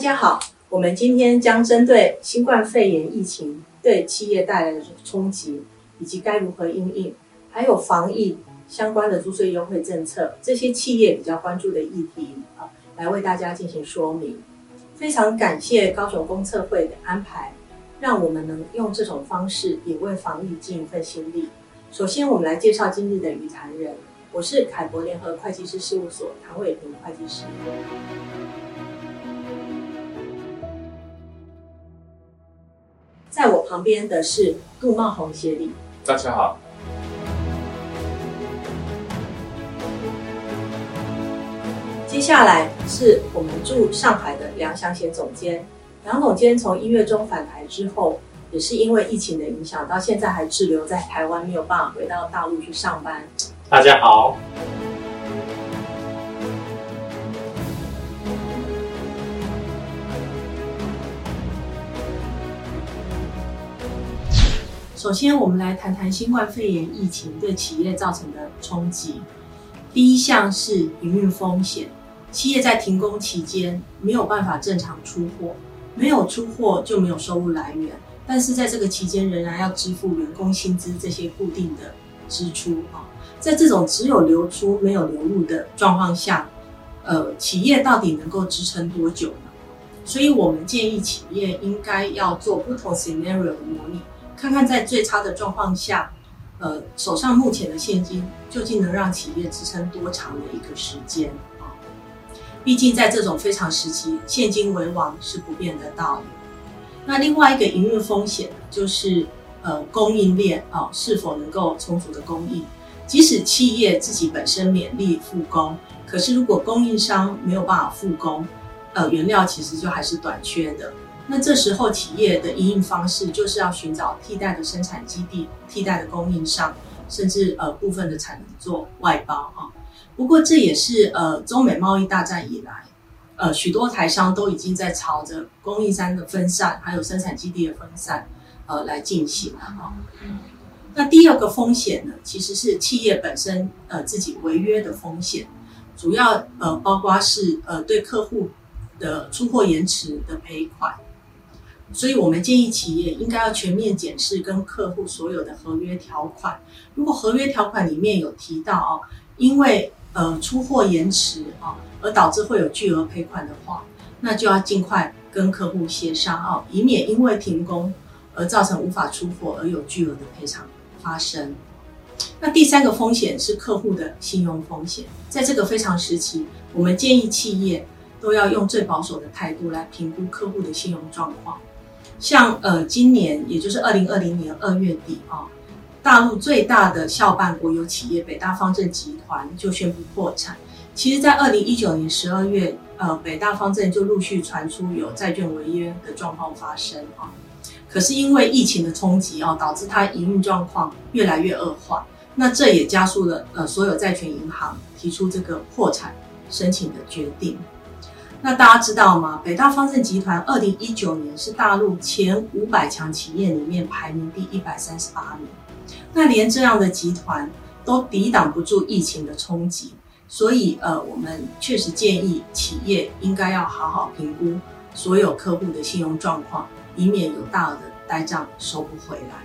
大家好，我们今天将针对新冠肺炎疫情对企业带来的冲击，以及该如何应应，还有防疫相关的租税优惠政策，这些企业比较关注的议题啊，来为大家进行说明。非常感谢高雄公测会的安排，让我们能用这种方式也为防疫尽一份心力。首先，我们来介绍今日的与谈人，我是凯博联合会计师事务所唐伟平会计师。在我旁边的是杜茂宏协理，大家好。接下来是我们驻上海的梁祥贤总监。梁总监从一月中返台之后，也是因为疫情的影响，到现在还滞留在台湾，没有办法回到大陆去上班。大家好。首先，我们来谈谈新冠肺炎疫情对企业造成的冲击。第一项是营运风险。企业在停工期间没有办法正常出货，没有出货就没有收入来源。但是在这个期间仍然要支付员工薪资这些固定的支出啊。在这种只有流出没有流入的状况下，呃，企业到底能够支撑多久呢？所以我们建议企业应该要做不同 scenario 的模拟，看看在最差的状况下，呃，手上目前的现金究竟能让企业支撑多长的一个时间啊。毕竟，在这种非常时期，现金为王是不变的道理。那另外一个营运风险就是，呃，供应链啊、是否能够充足的供应？即使企业自己本身勉力复工，可是如果供应商没有办法复工，呃，原料其实就还是短缺的。那这时候企业的营运方式就是要寻找替代的生产基地、替代的供应商，甚至呃部分的产能做外包啊。不过，这也是呃，中美贸易大战以来，呃，许多台商都已经在朝着供应商的分散，还有生产基地的分散，呃，来进行了哈。那第二个风险呢，其实是企业本身呃自己违约的风险，主要呃包括是呃对客户的出货延迟的赔款。所以我们建议企业应该要全面检视跟客户所有的合约条款，如果合约条款里面有提到哦，因为呃，出货延迟啊，而导致会有巨额赔款的话，那就要尽快跟客户协商哦，以免因为停工而造成无法出货而有巨额的赔偿发生。那第三个风险是客户的信用风险，在这个非常时期，我们建议企业都要用最保守的态度来评估客户的信用状况。像呃，今年也就是二零二零年二月底啊。大陆最大的校办国有企业北大方正集团就宣布破产。其实，在二零一九年十二月，呃，北大方正就陆续传出有债券违约的状况发生啊。可是因为疫情的冲击啊，导致它营运状况越来越恶化。那这也加速了呃所有债权银行提出这个破产申请的决定。那大家知道吗？北大方正集团二零一九年是大陆前五百强企业里面排名第一百三十八名。那连这样的集团都抵挡不住疫情的冲击，所以呃，我们确实建议企业应该要好好评估所有客户的信用状况，以免有大额的呆账收不回来。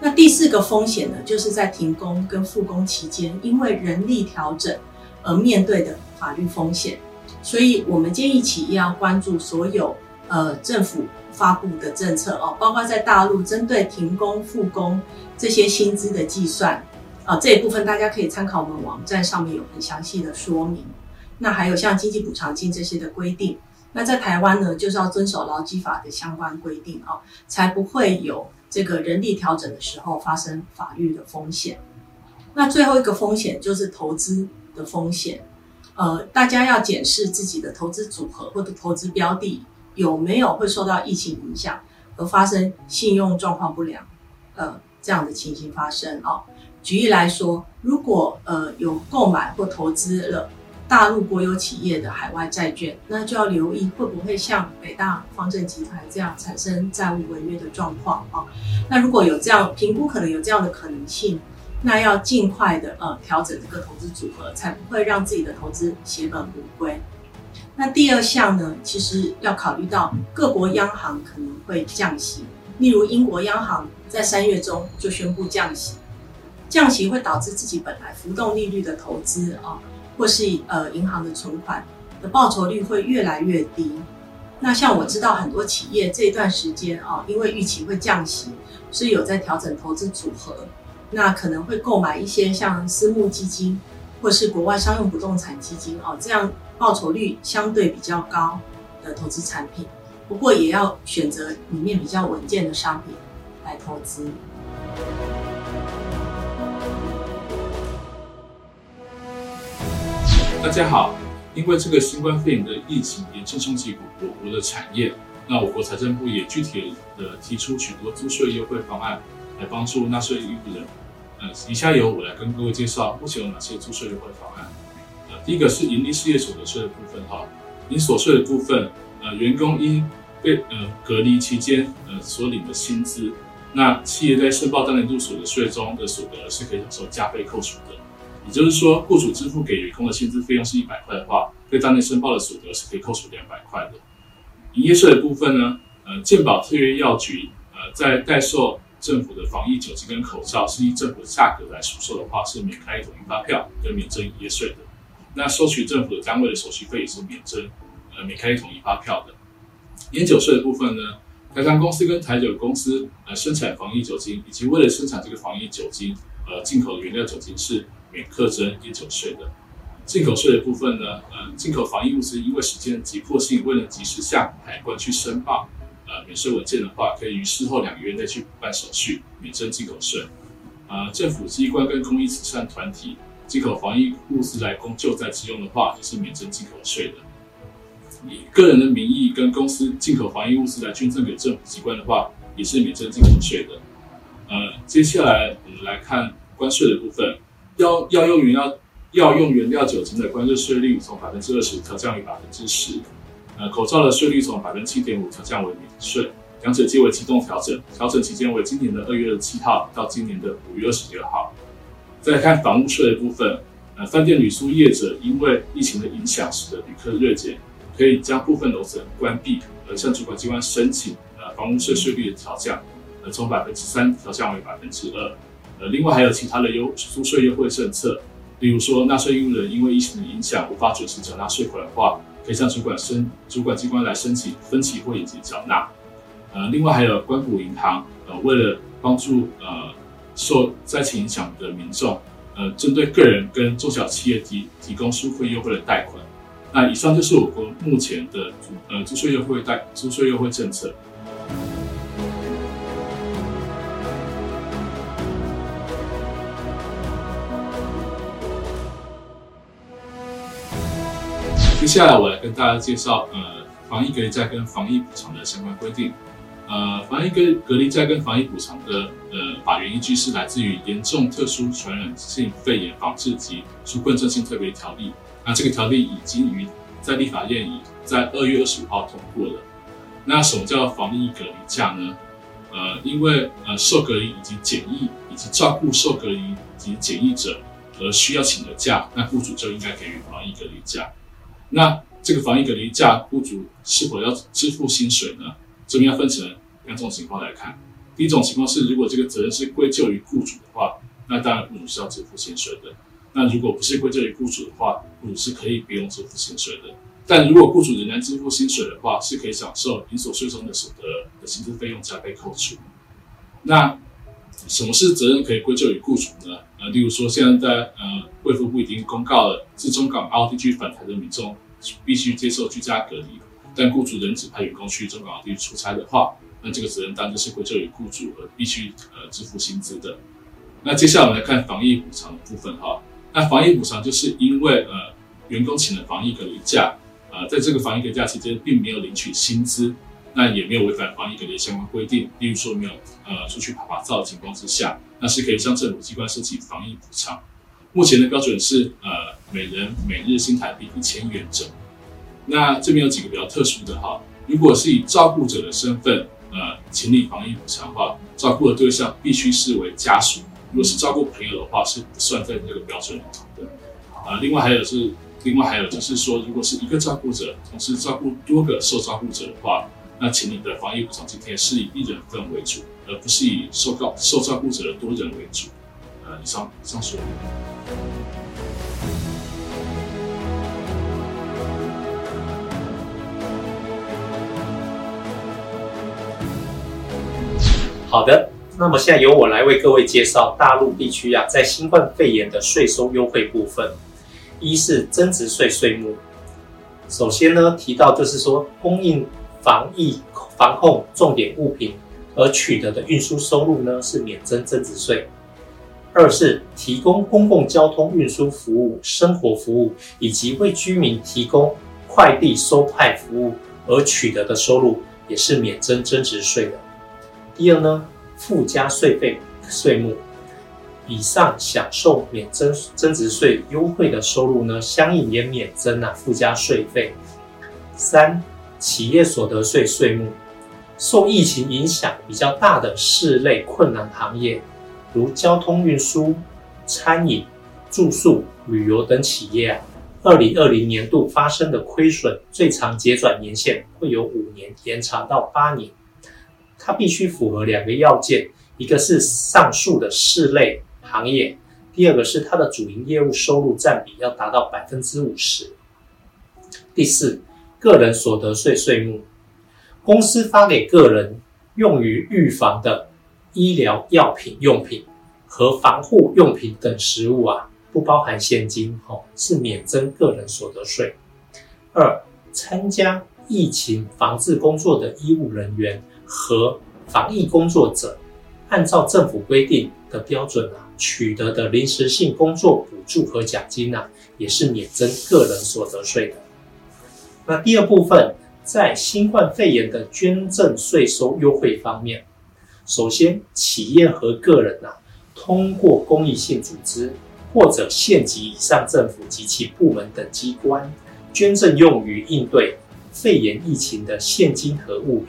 那第四个风险呢，就是在停工跟复工期间，因为人力调整而面对的法律风险。所以我们建议企业要关注所有呃政府发布的政策哦，包括在大陆针对停工复工。这些薪资的计算，啊，这一部分大家可以参考我们网站上面有很详细的说明。那还有像经济补偿金这些的规定，那在台湾呢，就是要遵守劳基法的相关规定啊，才不会有这个人力调整的时候发生法律的风险。那最后一个风险就是投资的风险，呃，大家要检视自己的投资组合或者投资标的有没有会受到疫情影响而发生信用状况不良，呃。这样的情形发生啊，举例来说，如果呃有购买或投资了大陆国有企业的海外债券，那就要留意会不会像北大方正集团这样产生债务违约的状况啊。那如果有这样评估，可能有这样的可能性，那要尽快的呃调整这个投资组合，才不会让自己的投资血本无归。那第二项呢，其实要考虑到各国央行可能会降息，例如英国央行在三月中就宣布降息，降息会导致自己本来浮动利率的投资啊，或是呃银行的存款的报酬率会越来越低。那像我知道很多企业这段时间啊，因为预期会降息，所以有在调整投资组合，那可能会购买一些像私募基金或是国外商用不动产基金哦，这样报酬率相对比较高的投资产品。不过也要选择里面比较稳健的商品来投资。大家好。因为这个新冠肺炎的疫情严重冲击我国的产业，那我国财政部也具体的提出许多租税优惠方案，来帮助纳税义务人。呃，以下由我来跟各位介绍目前有哪些租税优惠方案。呃，第一个是营利事业所得税的部分哈，营所税的部分，呃，员工因被呃隔离期间呃所领的薪资，那企业在申报当年度所得税中的所得是可以享受加倍扣除的。也就是说，雇主支付给员工的薪资费用是一百块的话，对当年申报的所得是可以扣除两百块的。营业税的部分呢，呃，健保特约药局，呃，在代售政府的防疫酒精跟口罩是以政府的价格来出售的话，是免开统一发票跟免征营业税的。那收取政府的单位的手续费也是免征，呃，免开统一发票的。烟酒税的部分呢，台糖公司跟台酒公司呃生产防疫酒精，以及为了生产这个防疫酒精，呃，进口的原料酒精是。免课征烟酒税的。进口税的部分呢，呃，进口防疫物资因为时间急迫性，为了及时向海关去申报，免税文件的话，可以于事后两个月内去补办手续，免征进口税。呃，政府机关跟公益慈善团体进口防疫物资来供救灾之用的话，也是免征进口税的。以个人的名义跟公司进口防疫物资来捐赠给政府机关的话，也是免征进口税的。呃，接下来我们来看关税的部分。要要用原料要用原料酒精的关税税率从百分之二十调降为百分之十，呃，口罩的税率从百分之七点五调降为免税，两者皆为机动调整，调整期间为今年的二月二十七号到今年的五月二十六号。再看房屋税的部分，呃，饭店旅宿业者因为疫情的影响，使得旅客锐减，可以将部分楼层关闭，而向主管机关申请呃房屋税税率的调降，呃，从百分之三调降为百分之二。呃，另外还有其他的优租税优惠政策，例如说纳税义务人因为疫情的影响无法准时缴纳税款的话，可以向主管申主管机关来申请分期或以及缴纳。呃，另外还有关谷银行，呃，为了帮助呃受灾情影响的民众，呃，针对个人跟中小企业提提供纾困优惠的贷款。那以上就是我国目前的呃租税优惠贷租税优惠政策。接下来我来跟大家介绍，呃，防疫隔离债跟防疫补偿的相关规定。呃，防疫隔隔离债跟防疫补偿的呃法源依据是来自于《严重特殊传染性肺炎防治及纾困振兴特别条例》。那这个条例已经于在立法院已在二月二十五号通过了。那什么叫防疫隔离假呢？呃，因为呃受隔离以及检疫以及照顾受隔离及检疫者而需要请的假，那雇主就应该给予防疫隔离假。那这个防疫隔离假，雇主是否要支付薪水呢？这边要分成两种情况来看。第一种情况是，如果这个责任是归咎于雇主的话，那当然雇主是要支付薪水的。那如果不是归咎于雇主的话，雇主是可以不用支付薪水的。但如果雇主仍然支付薪水的话，是可以享受营所税中的所得的薪资费用加倍扣除。那什么是责任可以归咎于雇主呢？呃，例如说，现在在呃，卫福部已经公告了，自中港澳地区返台的民众必须接受居家隔离，但雇主仍指派员工去中港澳地区出差的话，那这个责任当然是归咎于雇主而必须呃支付薪资的。那接下来我们来看防疫补偿的部分哈。那防疫补偿就是因为呃员工请了防疫隔离假，呃，在这个防疫隔离假期间并没有领取薪资。那也没有违反防疫隔离相关规定，例如说没有呃出去趴趴走的情况之下，那是可以向政府机关申请防疫补偿。目前的标准是呃每人每日新台币一千元整。那这边有几个比较特殊的哈，如果是以照顾者的身份呃请领防疫补偿的话，照顾的对象必须视为家属；如果是照顾朋友的话，是不算在这个标准里头的。啊，另外还有是，另外还有就是说，如果是一个照顾者同时照顾多个受照顾者的话，那请你的防疫补偿津贴是以一人份为主，而不是以受告受照顾者的多人为主。呃，以上上说明。好的，那么现在由我来为各位介绍大陆地区啊，在新冠肺炎的税收优惠部分。一是增值税税目，首先呢提到就是说，供应防疫防控重点物品而取得的运输收入呢是免征增值税。二是提供公共交通运输服务、生活服务以及为居民提供快递收派服务而取得的收入也是免征增值税的。第二呢，附加税费税目，以上享受免征增值税优惠的收入呢，相应也免征啊附加税费。三、企业所得税税目，受疫情影响比较大的四类困难行业，如交通运输、餐饮、住宿、旅游等企业啊，二零二零年度发生的亏损，最长结转年限会由五年延长到八年。它必须符合两个要件，一个是上述的四类行业，第二个是它的主营业务收入占比要达到百分之五十。第四，个人所得税税目，公司发给个人用于预防的医疗药品用品和防护用品等实物啊，不包含现金，哦，是免征个人所得税。二，参加疫情防治工作的医务人员。和防疫工作者，按照政府规定的标准啊，取得的临时性工作补助和奖金啊，也是免征个人所得税的。那第二部分，在新冠肺炎的捐赠税收优惠方面，首先，企业和个人啊，通过公益性组织或者县级以上政府及其部门等机关，捐赠用于应对肺炎疫情的现金和物品。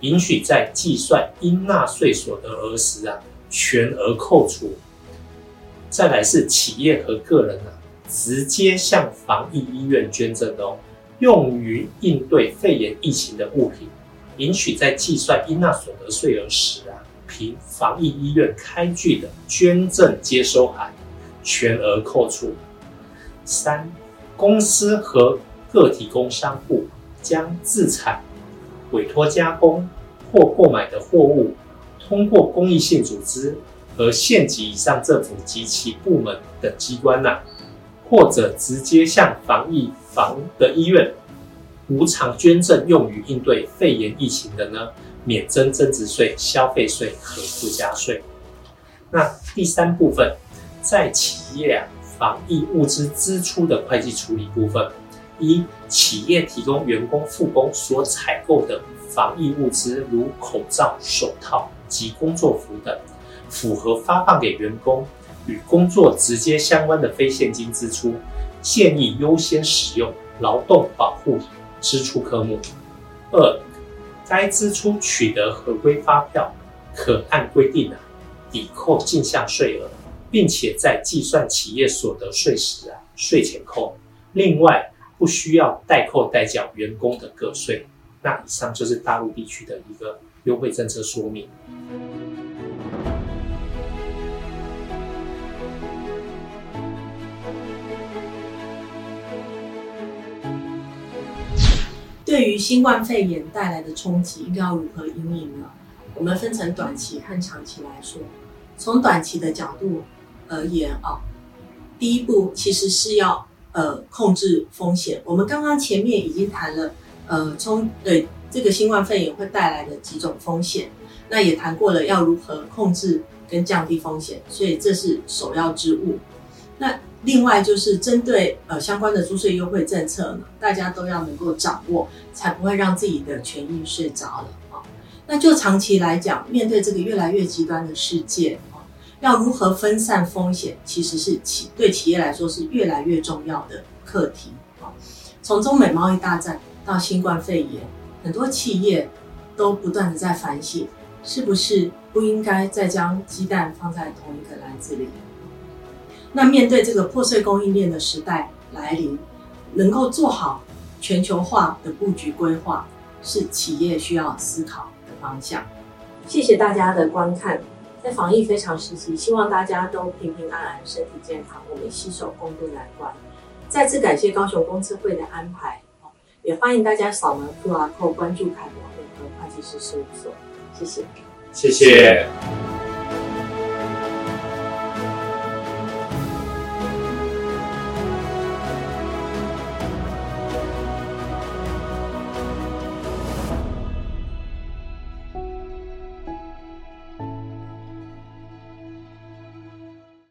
允许在计算应纳税所得额时啊，全额扣除。再来是企业和个人啊，直接向防疫医院捐赠的哦，用于应对肺炎疫情的物品，允许在计算应纳所得税额时啊，凭防疫医院开具的捐赠接收函，全额扣除。三，公司和个体工商户将自产。委托加工或购买的货物，通过公益性组织和县级以上政府及其部门等机关呐、或者直接向防疫防的医院无偿捐赠用于应对肺炎疫情的呢，免征增值税、消费税和附加税。那第三部分，在企业啊防疫物资支出的会计处理部分。一、企业提供员工复工所采购的防疫物资，如口罩、手套及工作服等，符合发放给员工与工作直接相关的非现金支出，建议优先使用劳动保护支出科目。二、该支出取得合规发票，可按规定啊抵扣进项税额，并且在计算企业所得税时啊税前扣。另外，不需要代扣代缴员工的个税。那以上就是大陆地区的一个优惠政策说明。对于新冠肺炎带来的冲击，应该要如何因应呢？我们分成短期和长期来说。从短期的角度而言啊，第一步其实是要。呃，控制风险。我们刚刚前面已经谈了，呃，从对这个新冠肺炎会带来的几种风险，那也谈过了要如何控制跟降低风险，所以这是首要之务。那另外就是针对呃相关的租税优惠政策呢，大家都要能够掌握，才不会让自己的权益睡着了啊。那就长期来讲，面对这个越来越极端的世界啊。要如何分散风险，其实是企对企业来说是越来越重要的课题啊。从中美贸易大战到新冠肺炎，很多企业都不断的在反省，是不是不应该再将鸡蛋放在同一个篮子里？那面对这个破碎供应链的时代来临，能够做好全球化的布局规划，是企业需要思考的方向。谢谢大家的观看，在防疫非常时期，希望大家都平平安安、身体健康，我们携手共度难关。再次感谢高雄公测会的安排，也欢迎大家扫描 QR code 关注凯博联合会计师事务所。谢谢，谢谢。